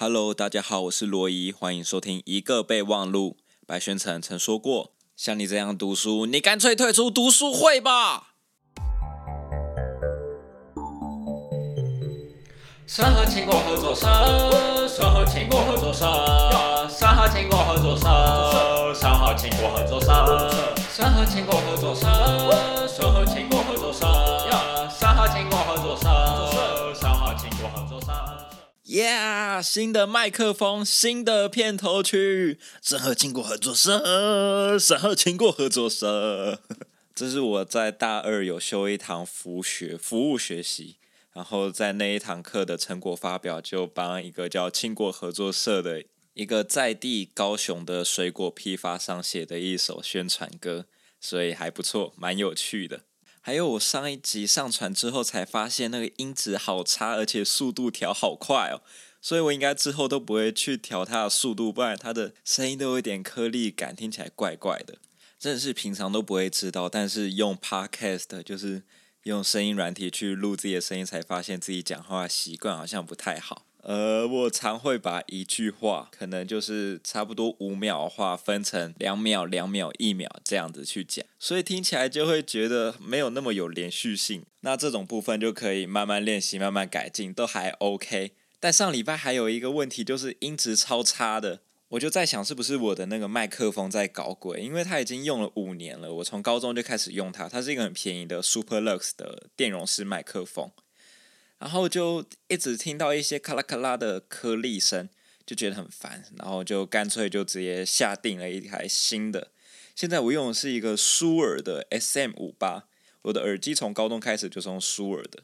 Hello，大家好，我是罗伊，欢迎收听一个备忘录。白宣成曾说过：“像你这样读书，你干脆退出读书会吧。”审核经过合作社，审核经过合作社，审核经过合作社，审核经过合作社，呀新的麦克风，新的片头曲，审核经过合作社，审核经过合作社。这是我在大二有修一堂服学服务学习。然后在那一堂课的成果发表，就帮一个叫庆过合作社的一个在地高雄的水果批发商写的一首宣传歌，所以还不错，蛮有趣的。还有我上一集上传之后才发现那个音质好差，而且速度调好快哦，所以我应该之后都不会去调它的速度，不然它的声音都有点颗粒感，听起来怪怪的。真的是平常都不会知道，但是用 Podcast 就是。用声音软体去录自己的声音，才发现自己讲话习惯好像不太好。呃，我常会把一句话，可能就是差不多五秒的话，分成两秒、两秒、一秒这样子去讲，所以听起来就会觉得没有那么有连续性。那这种部分就可以慢慢练习、慢慢改进，都还 OK。但上礼拜还有一个问题，就是音质超差的。我就在想，是不是我的那个麦克风在搞鬼？因为它已经用了五年了，我从高中就开始用它，它是一个很便宜的 Superlux 的电容式麦克风，然后就一直听到一些咔啦咔啦的颗粒声，就觉得很烦，然后就干脆就直接下定了一台新的。现在我用的是一个舒尔的 SM 五八，我的耳机从高中开始就是用舒尔的，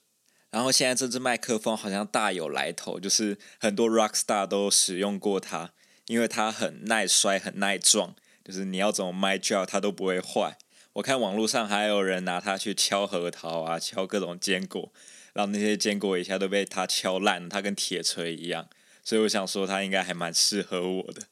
然后现在这支麦克风好像大有来头，就是很多 rock star 都使用过它。因为它很耐摔，很耐撞，就是你要怎么麦叫它都不会坏。我看网络上还有人拿它去敲核桃啊，敲各种坚果，然后那些坚果一下都被他敲烂，他跟铁锤一样。所以我想说，他应该还蛮适合我的。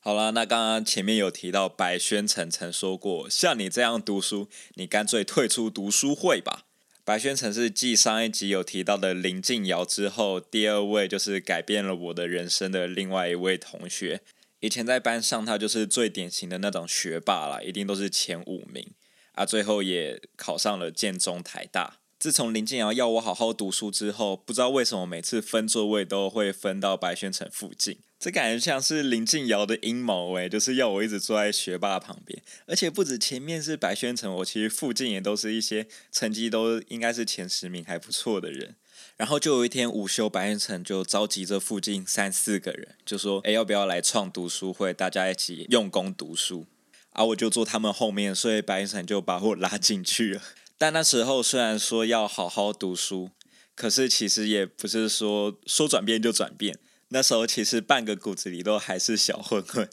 好了，那刚刚前面有提到白宣成曾说过，像你这样读书，你干脆退出读书会吧。白宣成是继上一集有提到的林静瑶之后，第二位就是改变了我的人生的另外一位同学。以前在班上，他就是最典型的那种学霸啦，一定都是前五名啊。最后也考上了建中、台大。自从林静瑶要我好好读书之后，不知道为什么每次分座位都会分到白宣城附近。这感觉像是林静瑶的阴谋诶，就是要我一直坐在学霸旁边，而且不止前面是白宣城，我其实附近也都是一些成绩都应该是前十名还不错的人。然后就有一天午休，白宣城就召集这附近三四个人，就说：“诶，要不要来创读书会？大家一起用功读书。”啊，我就坐他们后面，所以白宣城就把我拉进去了。但那时候虽然说要好好读书，可是其实也不是说说转变就转变。那时候其实半个骨子里都还是小混混。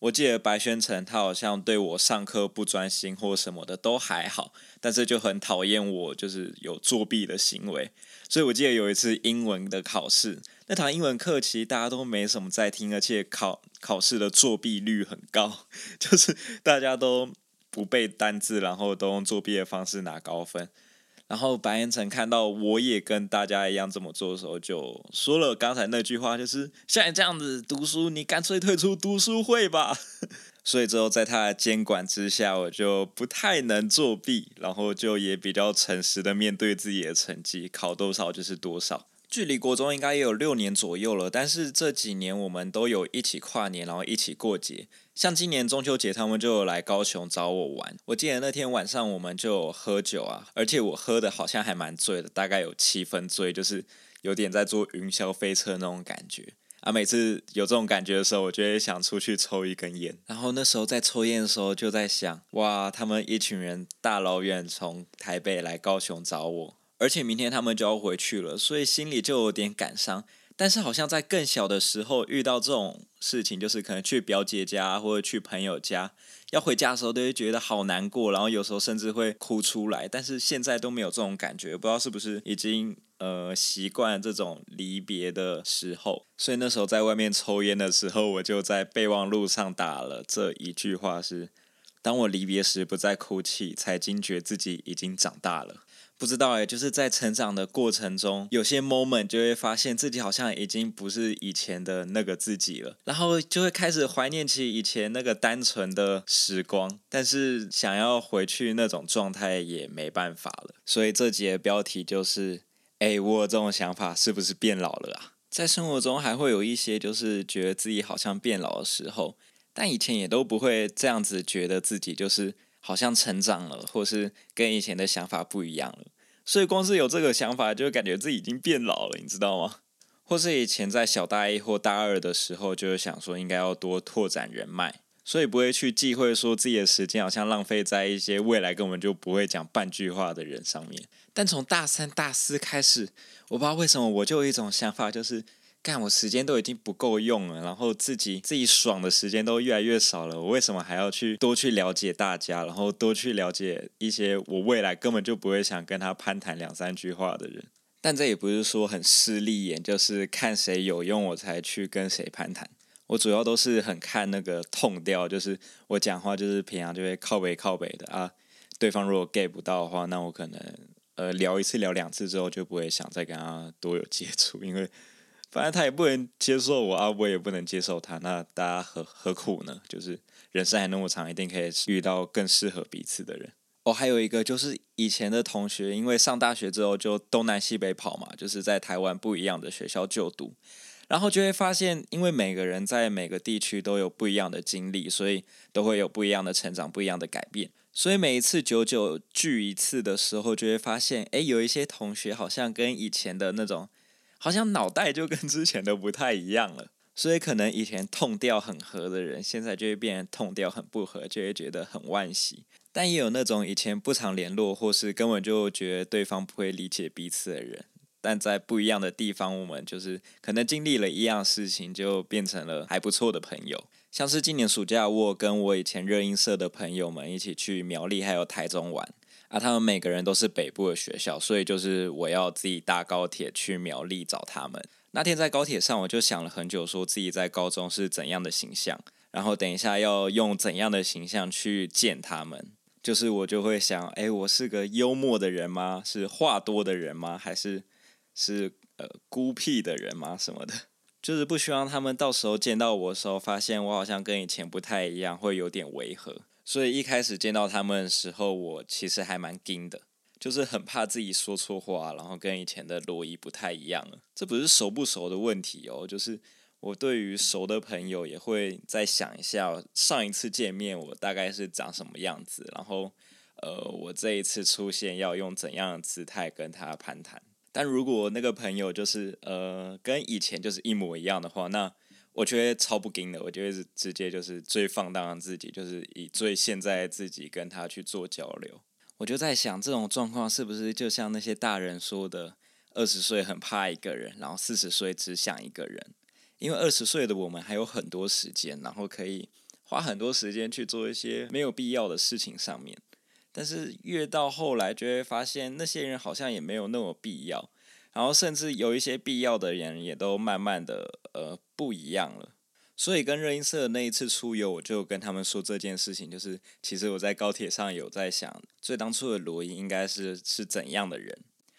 我记得白宣成他好像对我上课不专心或什么的都还好，但是就很讨厌我就是有作弊的行为。所以我记得有一次英文的考试，那堂英文课其实大家都没什么在听，而且考考试的作弊率很高，就是大家都不背单字，然后都用作弊的方式拿高分。然后白岩城看到我也跟大家一样这么做的时候，就说了刚才那句话，就是像你这样子读书，你干脆退出读书会吧。所以之后在他的监管之下，我就不太能作弊，然后就也比较诚实的面对自己的成绩，考多少就是多少。距离国中应该也有六年左右了，但是这几年我们都有一起跨年，然后一起过节。像今年中秋节，他们就来高雄找我玩。我记得那天晚上我们就喝酒啊，而且我喝的好像还蛮醉的，大概有七分醉，就是有点在坐云霄飞车那种感觉啊。每次有这种感觉的时候，我就会想出去抽一根烟。然后那时候在抽烟的时候，就在想，哇，他们一群人大老远从台北来高雄找我。而且明天他们就要回去了，所以心里就有点感伤。但是好像在更小的时候遇到这种事情，就是可能去表姐家或者去朋友家，要回家的时候都会觉得好难过，然后有时候甚至会哭出来。但是现在都没有这种感觉，不知道是不是已经呃习惯这种离别的时候。所以那时候在外面抽烟的时候，我就在备忘录上打了这一句话是：当我离别时不再哭泣，才惊觉自己已经长大了。不知道哎，就是在成长的过程中，有些 moment 就会发现自己好像已经不是以前的那个自己了，然后就会开始怀念起以前那个单纯的时光，但是想要回去那种状态也没办法了。所以这节标题就是：哎，我有这种想法，是不是变老了啊？在生活中还会有一些就是觉得自己好像变老的时候，但以前也都不会这样子觉得自己就是。好像成长了，或是跟以前的想法不一样了，所以光是有这个想法，就感觉自己已经变老了，你知道吗？或是以前在小大一或大二的时候，就是想说应该要多拓展人脉，所以不会去忌讳说自己的时间好像浪费在一些未来根本就不会讲半句话的人上面。但从大三、大四开始，我不知道为什么，我就有一种想法，就是。干，我时间都已经不够用了，然后自己自己爽的时间都越来越少了，我为什么还要去多去了解大家，然后多去了解一些我未来根本就不会想跟他攀谈两三句话的人？但这也不是说很势利眼，就是看谁有用我才去跟谁攀谈。我主要都是很看那个痛调，就是我讲话就是平常就会靠北靠北的啊。对方如果 get 不到的话，那我可能呃聊一次聊两次之后就不会想再跟他多有接触，因为。反正他也不能接受我啊，我也不能接受他，那大家何何苦呢？就是人生还那么长，一定可以遇到更适合彼此的人。哦，还有一个就是以前的同学，因为上大学之后就东南西北跑嘛，就是在台湾不一样的学校就读，然后就会发现，因为每个人在每个地区都有不一样的经历，所以都会有不一样的成长，不一样的改变。所以每一次久久聚一次的时候，就会发现，诶，有一些同学好像跟以前的那种。好像脑袋就跟之前都不太一样了，所以可能以前痛调很合的人，现在就会变成痛调很不合，就会觉得很惋惜。但也有那种以前不常联络，或是根本就觉得对方不会理解彼此的人，但在不一样的地方，我们就是可能经历了一样事情，就变成了还不错的朋友。像是今年暑假，我跟我以前热音社的朋友们一起去苗栗还有台中玩。啊，他们每个人都是北部的学校，所以就是我要自己搭高铁去苗栗找他们。那天在高铁上，我就想了很久，说自己在高中是怎样的形象，然后等一下要用怎样的形象去见他们。就是我就会想，哎，我是个幽默的人吗？是话多的人吗？还是是呃孤僻的人吗？什么的？就是不希望他们到时候见到我的时候，发现我好像跟以前不太一样，会有点违和。所以一开始见到他们的时候，我其实还蛮惊的，就是很怕自己说错话，然后跟以前的罗伊不太一样了。这不是熟不熟的问题哦，就是我对于熟的朋友也会再想一下，上一次见面我大概是长什么样子，然后呃，我这一次出现要用怎样的姿态跟他攀谈。但如果那个朋友就是呃跟以前就是一模一样的话，那我觉得超不惊的，我觉得是直接就是最放荡的自己，就是以最现在自己跟他去做交流。我就在想，这种状况是不是就像那些大人说的，二十岁很怕一个人，然后四十岁只想一个人。因为二十岁的我们还有很多时间，然后可以花很多时间去做一些没有必要的事情上面。但是越到后来，就会发现那些人好像也没有那么必要。然后甚至有一些必要的人也都慢慢的呃不一样了，所以跟热音社那一次出游，我就跟他们说这件事情，就是其实我在高铁上有在想，最当初的罗伊应该是是怎样的人，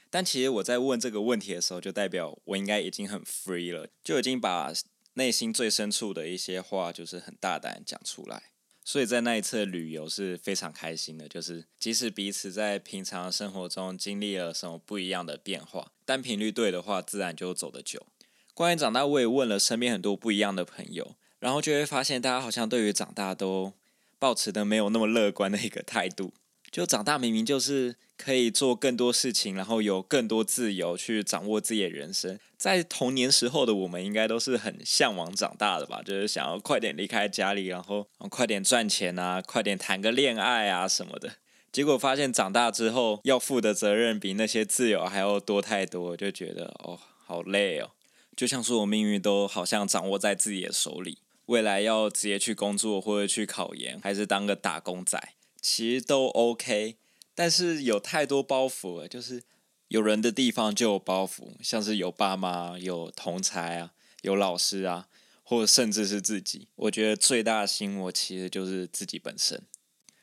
但其实我在问这个问题的时候，就代表我应该已经很 free 了，就已经把内心最深处的一些话，就是很大胆讲出来。所以在那一次旅游是非常开心的，就是即使彼此在平常生活中经历了什么不一样的变化，但频率对的话，自然就走得久。关于长大，我也问了身边很多不一样的朋友，然后就会发现大家好像对于长大都保持的没有那么乐观的一个态度。就长大明明就是可以做更多事情，然后有更多自由去掌握自己的人生。在童年时候的我们，应该都是很向往长大的吧？就是想要快点离开家里，然后快点赚钱啊，快点谈个恋爱啊什么的。结果发现长大之后要负的责任比那些自由还要多太多，就觉得哦，好累哦。就像说我命运都好像掌握在自己的手里，未来要直接去工作或者去考研，还是当个打工仔。其实都 OK，但是有太多包袱了。就是有人的地方就有包袱，像是有爸妈、有同侪啊、有老师啊，或者甚至是自己。我觉得最大的心魔其实就是自己本身，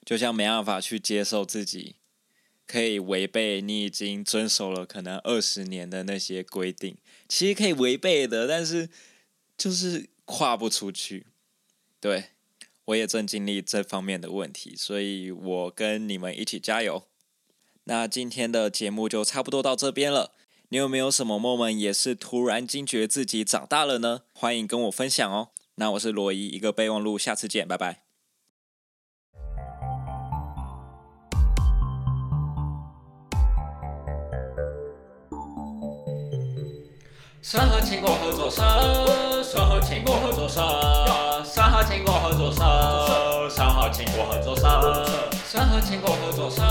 就像没办法去接受自己可以违背你已经遵守了可能二十年的那些规定，其实可以违背的，但是就是跨不出去。对，我也正经历这方面的问题，所以我跟你们一起加油。那今天的节目就差不多到这边了。你有没有什么 moment 也是突然惊觉自己长大了呢？欢迎跟我分享哦。那我是罗伊，一个备忘录，下次见，拜拜。三合勤过合作社，三合勤过合作社，三过合作社，三合勤过合作社，三合勤过合作社，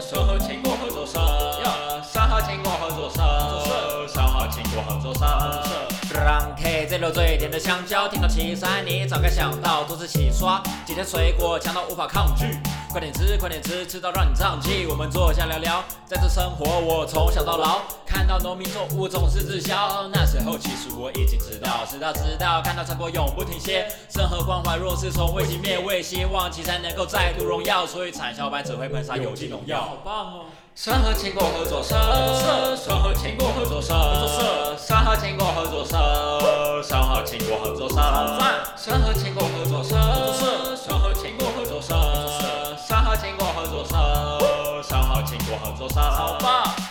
三合勤过合作社，三合勤过合作社，三合勤过合作社。这楼最甜的香蕉，听到七三，你早该想到多次洗刷，今天水果强到无法抗拒。快点吃，快点吃，吃到让你胀气。我们坐下聊聊，在这生活我从小到老，看到农民作物总是滞销。那时候其实我已经知道，知道知道，看到成果永不停歇。生和关怀若是从未熄灭，为希望其才能够再度荣耀。所以产销班只会喷洒有机农药。好棒哦！三合勤过合作社，三合勤过合作社，三合勤过合作社，三合勤过合作社，三合勤过合作社，三合勤过合作社。合作社，三好勤过合作社，三好勤过合作社，好棒。